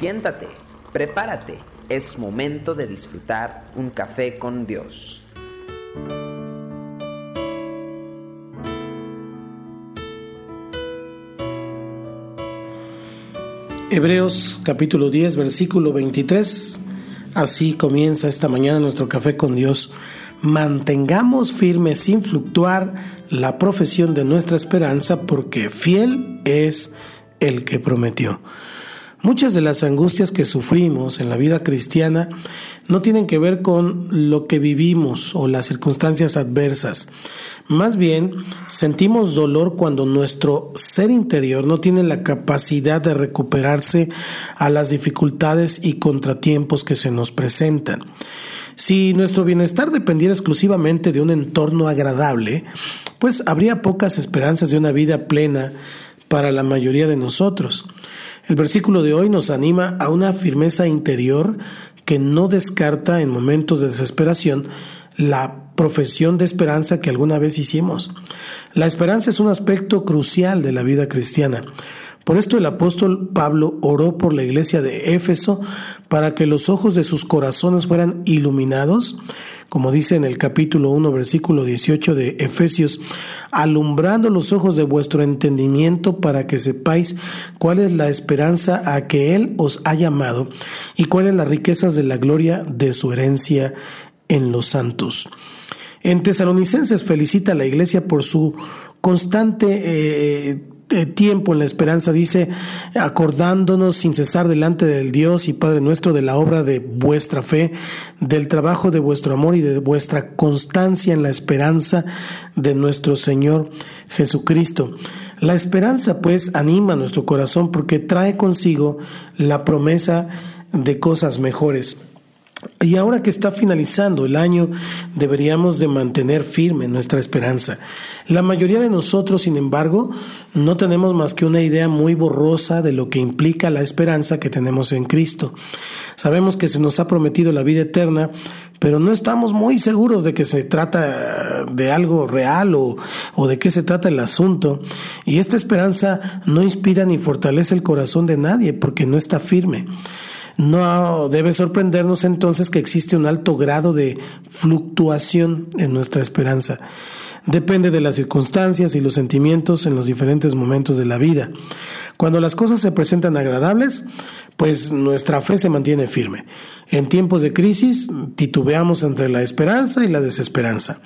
Siéntate, prepárate, es momento de disfrutar un café con Dios. Hebreos capítulo 10, versículo 23. Así comienza esta mañana nuestro café con Dios. Mantengamos firme sin fluctuar la profesión de nuestra esperanza porque fiel es el que prometió. Muchas de las angustias que sufrimos en la vida cristiana no tienen que ver con lo que vivimos o las circunstancias adversas. Más bien, sentimos dolor cuando nuestro ser interior no tiene la capacidad de recuperarse a las dificultades y contratiempos que se nos presentan. Si nuestro bienestar dependiera exclusivamente de un entorno agradable, pues habría pocas esperanzas de una vida plena para la mayoría de nosotros. El versículo de hoy nos anima a una firmeza interior que no descarta en momentos de desesperación la profesión de esperanza que alguna vez hicimos. La esperanza es un aspecto crucial de la vida cristiana. Por esto el apóstol Pablo oró por la iglesia de Éfeso para que los ojos de sus corazones fueran iluminados, como dice en el capítulo 1, versículo 18 de Efesios, alumbrando los ojos de vuestro entendimiento para que sepáis cuál es la esperanza a que Él os ha llamado y cuáles las riquezas de la gloria de su herencia en los santos. En Tesalonicenses felicita a la iglesia por su constante eh, tiempo en la esperanza, dice, acordándonos sin cesar delante del Dios y Padre nuestro de la obra de vuestra fe, del trabajo de vuestro amor y de vuestra constancia en la esperanza de nuestro Señor Jesucristo. La esperanza pues anima nuestro corazón porque trae consigo la promesa de cosas mejores. Y ahora que está finalizando el año, deberíamos de mantener firme nuestra esperanza. La mayoría de nosotros, sin embargo, no tenemos más que una idea muy borrosa de lo que implica la esperanza que tenemos en Cristo. Sabemos que se nos ha prometido la vida eterna, pero no estamos muy seguros de que se trata de algo real o, o de qué se trata el asunto. Y esta esperanza no inspira ni fortalece el corazón de nadie porque no está firme. No debe sorprendernos entonces que existe un alto grado de fluctuación en nuestra esperanza. Depende de las circunstancias y los sentimientos en los diferentes momentos de la vida. Cuando las cosas se presentan agradables, pues nuestra fe se mantiene firme. En tiempos de crisis, titubeamos entre la esperanza y la desesperanza.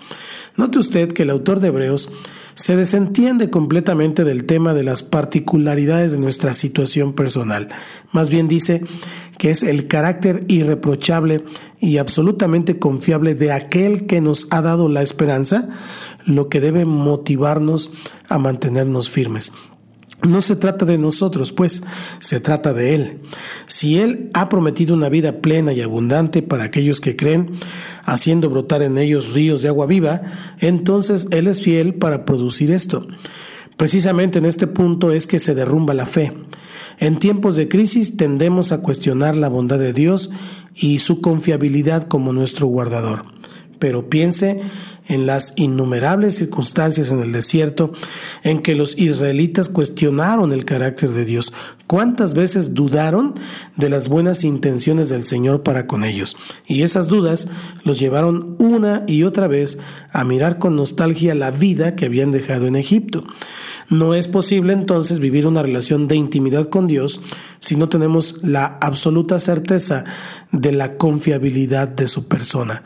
Note usted que el autor de Hebreos se desentiende completamente del tema de las particularidades de nuestra situación personal. Más bien dice que es el carácter irreprochable y absolutamente confiable de aquel que nos ha dado la esperanza lo que debe motivarnos a mantenernos firmes. No se trata de nosotros, pues, se trata de Él. Si Él ha prometido una vida plena y abundante para aquellos que creen, haciendo brotar en ellos ríos de agua viva, entonces Él es fiel para producir esto. Precisamente en este punto es que se derrumba la fe. En tiempos de crisis tendemos a cuestionar la bondad de Dios y su confiabilidad como nuestro guardador. Pero piense en las innumerables circunstancias en el desierto en que los israelitas cuestionaron el carácter de Dios. ¿Cuántas veces dudaron de las buenas intenciones del Señor para con ellos? Y esas dudas los llevaron una y otra vez a mirar con nostalgia la vida que habían dejado en Egipto. No es posible entonces vivir una relación de intimidad con Dios si no tenemos la absoluta certeza de la confiabilidad de su persona.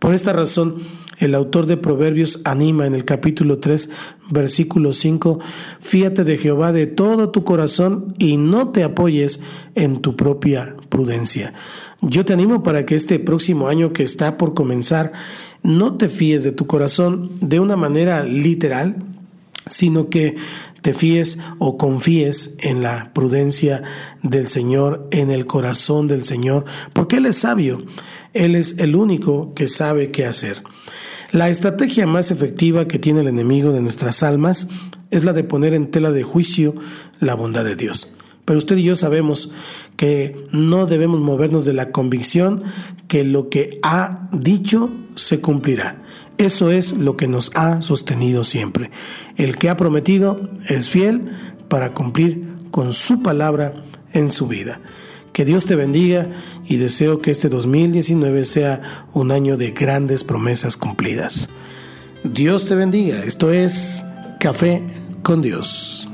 Por esta razón, el autor de Proverbios anima en el capítulo 3, versículo 5, fíate de Jehová de todo tu corazón y no te apoyes en tu propia prudencia. Yo te animo para que este próximo año que está por comenzar, no te fíes de tu corazón de una manera literal, sino que te fíes o confíes en la prudencia del Señor, en el corazón del Señor, porque Él es sabio, Él es el único que sabe qué hacer. La estrategia más efectiva que tiene el enemigo de nuestras almas es la de poner en tela de juicio la bondad de Dios. Pero usted y yo sabemos que no debemos movernos de la convicción que lo que ha dicho se cumplirá. Eso es lo que nos ha sostenido siempre. El que ha prometido es fiel para cumplir con su palabra en su vida. Que Dios te bendiga y deseo que este 2019 sea un año de grandes promesas cumplidas. Dios te bendiga. Esto es Café con Dios.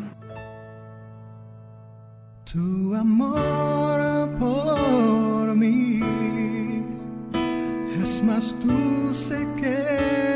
Tu amor es más dulce que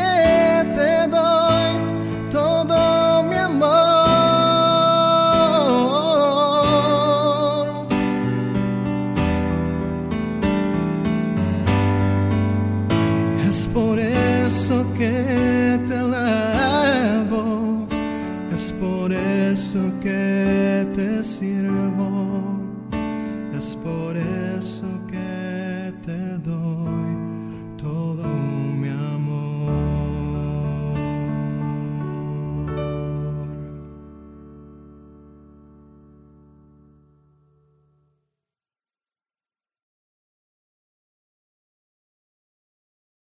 eso que te sirvo,